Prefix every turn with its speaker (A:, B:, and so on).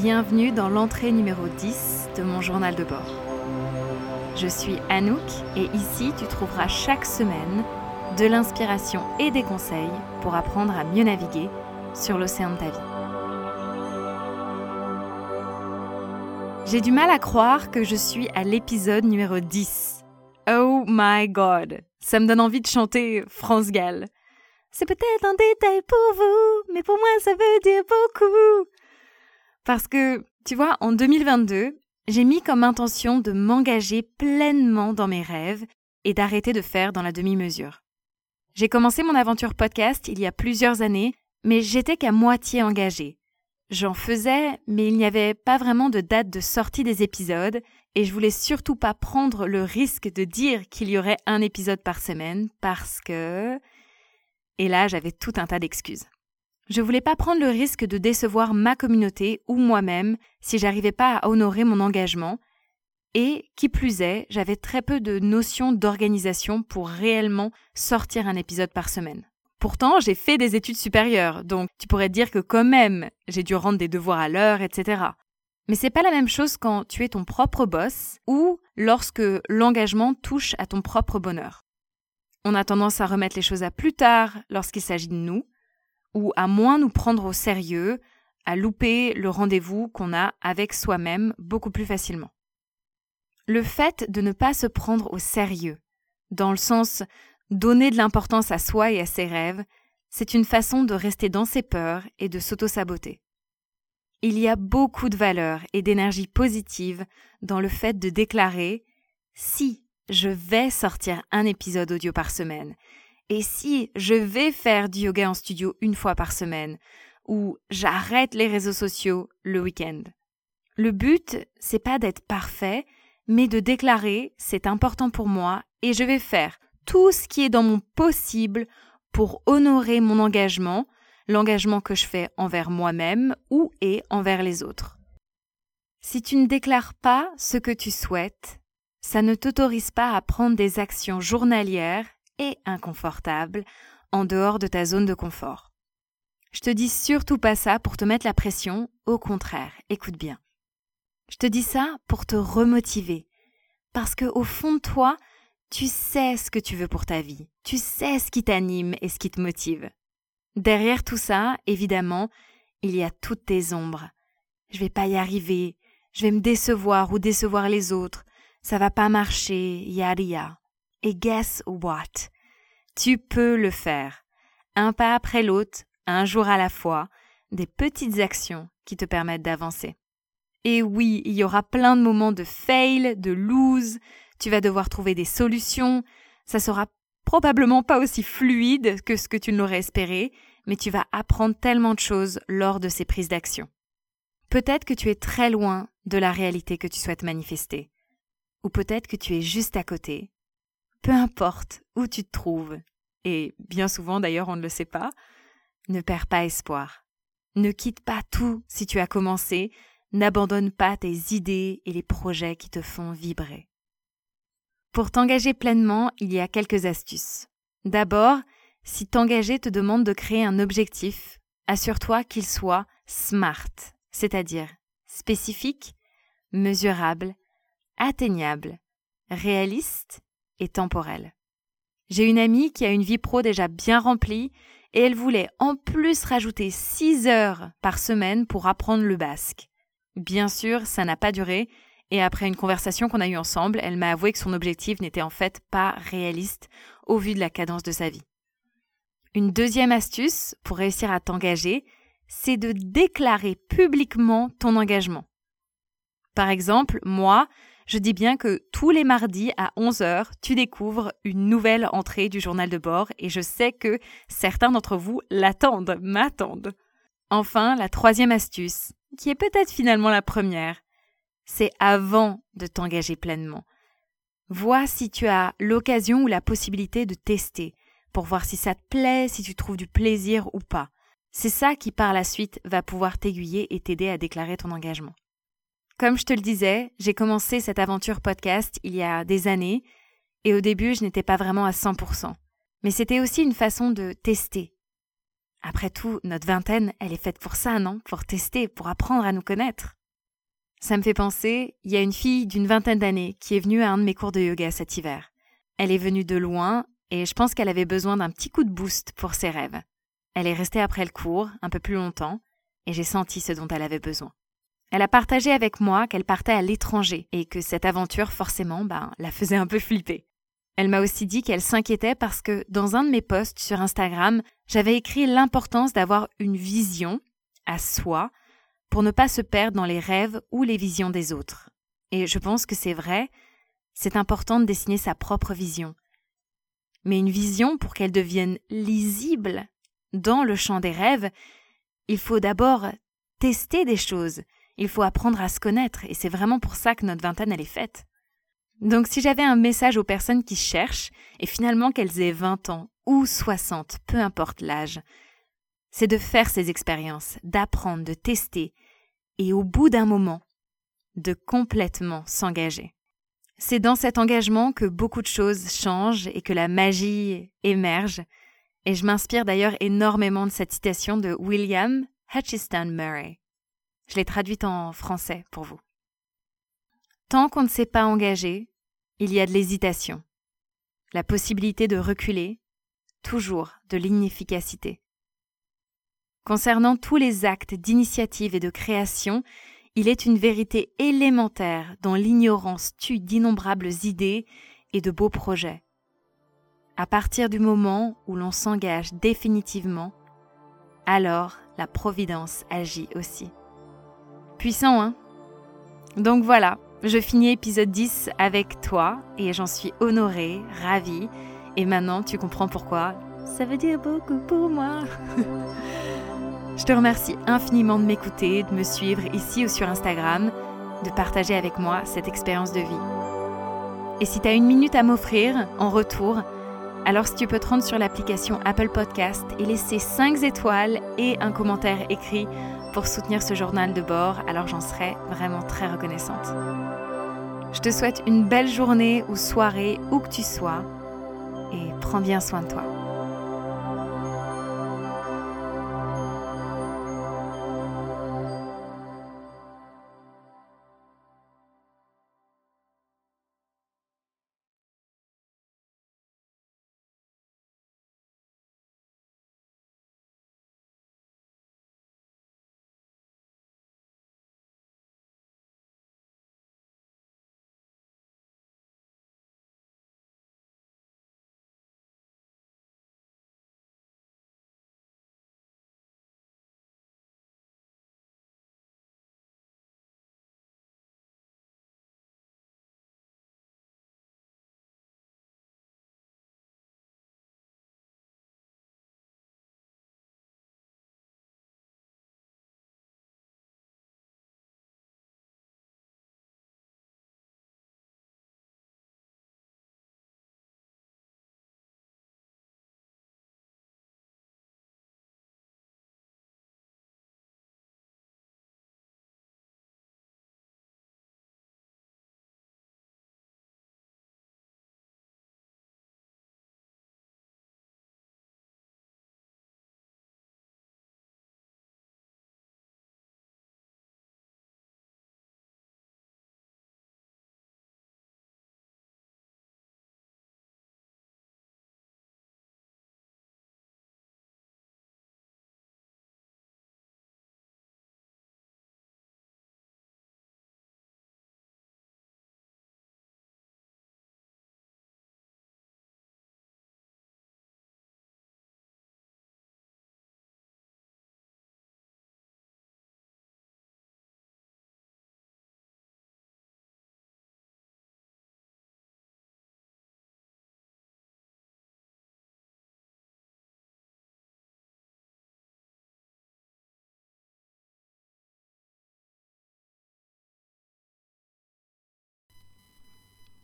A: Bienvenue dans l'entrée numéro 10 de mon journal de bord. Je suis Anouk et ici tu trouveras chaque semaine de l'inspiration et des conseils pour apprendre à mieux naviguer sur l'océan de ta vie. J'ai du mal à croire que je suis à l'épisode numéro 10. Oh my god, ça me donne envie de chanter France Gall. C'est peut-être un détail pour vous, mais pour moi ça veut dire beaucoup. Parce que, tu vois, en 2022, j'ai mis comme intention de m'engager pleinement dans mes rêves et d'arrêter de faire dans la demi-mesure. J'ai commencé mon aventure podcast il y a plusieurs années, mais j'étais qu'à moitié engagée. J'en faisais, mais il n'y avait pas vraiment de date de sortie des épisodes, et je voulais surtout pas prendre le risque de dire qu'il y aurait un épisode par semaine, parce que... Et là, j'avais tout un tas d'excuses. Je voulais pas prendre le risque de décevoir ma communauté ou moi-même si j'arrivais pas à honorer mon engagement. Et, qui plus est, j'avais très peu de notions d'organisation pour réellement sortir un épisode par semaine. Pourtant, j'ai fait des études supérieures, donc tu pourrais dire que quand même, j'ai dû rendre des devoirs à l'heure, etc. Mais c'est pas la même chose quand tu es ton propre boss ou lorsque l'engagement touche à ton propre bonheur. On a tendance à remettre les choses à plus tard lorsqu'il s'agit de nous, ou à moins nous prendre au sérieux, à louper le rendez-vous qu'on a avec soi-même beaucoup plus facilement. Le fait de ne pas se prendre au sérieux, dans le sens donner de l'importance à soi et à ses rêves, c'est une façon de rester dans ses peurs et de s'auto-saboter. Il y a beaucoup de valeur et d'énergie positive dans le fait de déclarer si je vais sortir un épisode audio par semaine, et si je vais faire du yoga en studio une fois par semaine, ou j'arrête les réseaux sociaux le week-end? Le but, c'est pas d'être parfait, mais de déclarer c'est important pour moi et je vais faire tout ce qui est dans mon possible pour honorer mon engagement, l'engagement que je fais envers moi-même ou et envers les autres. Si tu ne déclares pas ce que tu souhaites, ça ne t'autorise pas à prendre des actions journalières et inconfortable en dehors de ta zone de confort. Je te dis surtout pas ça pour te mettre la pression, au contraire, écoute bien. Je te dis ça pour te remotiver, parce que au fond de toi, tu sais ce que tu veux pour ta vie, tu sais ce qui t'anime et ce qui te motive. Derrière tout ça, évidemment, il y a toutes tes ombres. Je vais pas y arriver, je vais me décevoir ou décevoir les autres, ça va pas marcher, yada et guess what? Tu peux le faire. Un pas après l'autre, un jour à la fois, des petites actions qui te permettent d'avancer. Et oui, il y aura plein de moments de fail, de lose, tu vas devoir trouver des solutions, ça sera probablement pas aussi fluide que ce que tu l'aurais espéré, mais tu vas apprendre tellement de choses lors de ces prises d'action. Peut-être que tu es très loin de la réalité que tu souhaites manifester, ou peut-être que tu es juste à côté, peu importe où tu te trouves, et bien souvent d'ailleurs on ne le sait pas, ne perds pas espoir. Ne quitte pas tout si tu as commencé, n'abandonne pas tes idées et les projets qui te font vibrer. Pour t'engager pleinement, il y a quelques astuces. D'abord, si t'engager te demande de créer un objectif, assure-toi qu'il soit SMART, c'est-à-dire spécifique, mesurable, atteignable, réaliste et temporelle. J'ai une amie qui a une vie pro déjà bien remplie et elle voulait en plus rajouter 6 heures par semaine pour apprendre le basque. Bien sûr, ça n'a pas duré et après une conversation qu'on a eue ensemble, elle m'a avoué que son objectif n'était en fait pas réaliste au vu de la cadence de sa vie. Une deuxième astuce pour réussir à t'engager, c'est de déclarer publiquement ton engagement. Par exemple, moi, je dis bien que tous les mardis à 11h, tu découvres une nouvelle entrée du journal de bord et je sais que certains d'entre vous l'attendent, m'attendent. Enfin, la troisième astuce, qui est peut-être finalement la première, c'est avant de t'engager pleinement. Vois si tu as l'occasion ou la possibilité de tester pour voir si ça te plaît, si tu trouves du plaisir ou pas. C'est ça qui par la suite va pouvoir t'aiguiller et t'aider à déclarer ton engagement. Comme je te le disais, j'ai commencé cette aventure podcast il y a des années, et au début je n'étais pas vraiment à 100%. Mais c'était aussi une façon de tester. Après tout, notre vingtaine, elle est faite pour ça, non? Pour tester, pour apprendre à nous connaître. Ça me fait penser, il y a une fille d'une vingtaine d'années qui est venue à un de mes cours de yoga cet hiver. Elle est venue de loin et je pense qu'elle avait besoin d'un petit coup de boost pour ses rêves. Elle est restée après le cours, un peu plus longtemps, et j'ai senti ce dont elle avait besoin. Elle a partagé avec moi qu'elle partait à l'étranger et que cette aventure, forcément, ben, la faisait un peu flipper. Elle m'a aussi dit qu'elle s'inquiétait parce que dans un de mes posts sur Instagram, j'avais écrit l'importance d'avoir une vision à soi pour ne pas se perdre dans les rêves ou les visions des autres. Et je pense que c'est vrai, c'est important de dessiner sa propre vision. Mais une vision, pour qu'elle devienne lisible dans le champ des rêves, il faut d'abord tester des choses, il faut apprendre à se connaître, et c'est vraiment pour ça que notre vingtaine, elle est faite. Donc si j'avais un message aux personnes qui cherchent, et finalement qu'elles aient 20 ans ou 60, peu importe l'âge, c'est de faire ces expériences, d'apprendre, de tester, et au bout d'un moment, de complètement s'engager. C'est dans cet engagement que beaucoup de choses changent et que la magie émerge, et je m'inspire d'ailleurs énormément de cette citation de William Hutchiston Murray. Je l'ai traduite en français pour vous. Tant qu'on ne s'est pas engagé, il y a de l'hésitation, la possibilité de reculer, toujours de l'inefficacité. Concernant tous les actes d'initiative et de création, il est une vérité élémentaire dont l'ignorance tue d'innombrables idées et de beaux projets. À partir du moment où l'on s'engage définitivement, alors la Providence agit aussi. Puissant, hein Donc voilà, je finis épisode 10 avec toi et j'en suis honorée, ravie. Et maintenant, tu comprends pourquoi. Ça veut dire beaucoup pour moi. Je te remercie infiniment de m'écouter, de me suivre ici ou sur Instagram, de partager avec moi cette expérience de vie. Et si tu une minute à m'offrir en retour, alors si tu peux te rendre sur l'application Apple Podcast et laisser 5 étoiles et un commentaire écrit pour soutenir ce journal de bord, alors j'en serais vraiment très reconnaissante. Je te souhaite une belle journée ou soirée où que tu sois et prends bien soin de toi.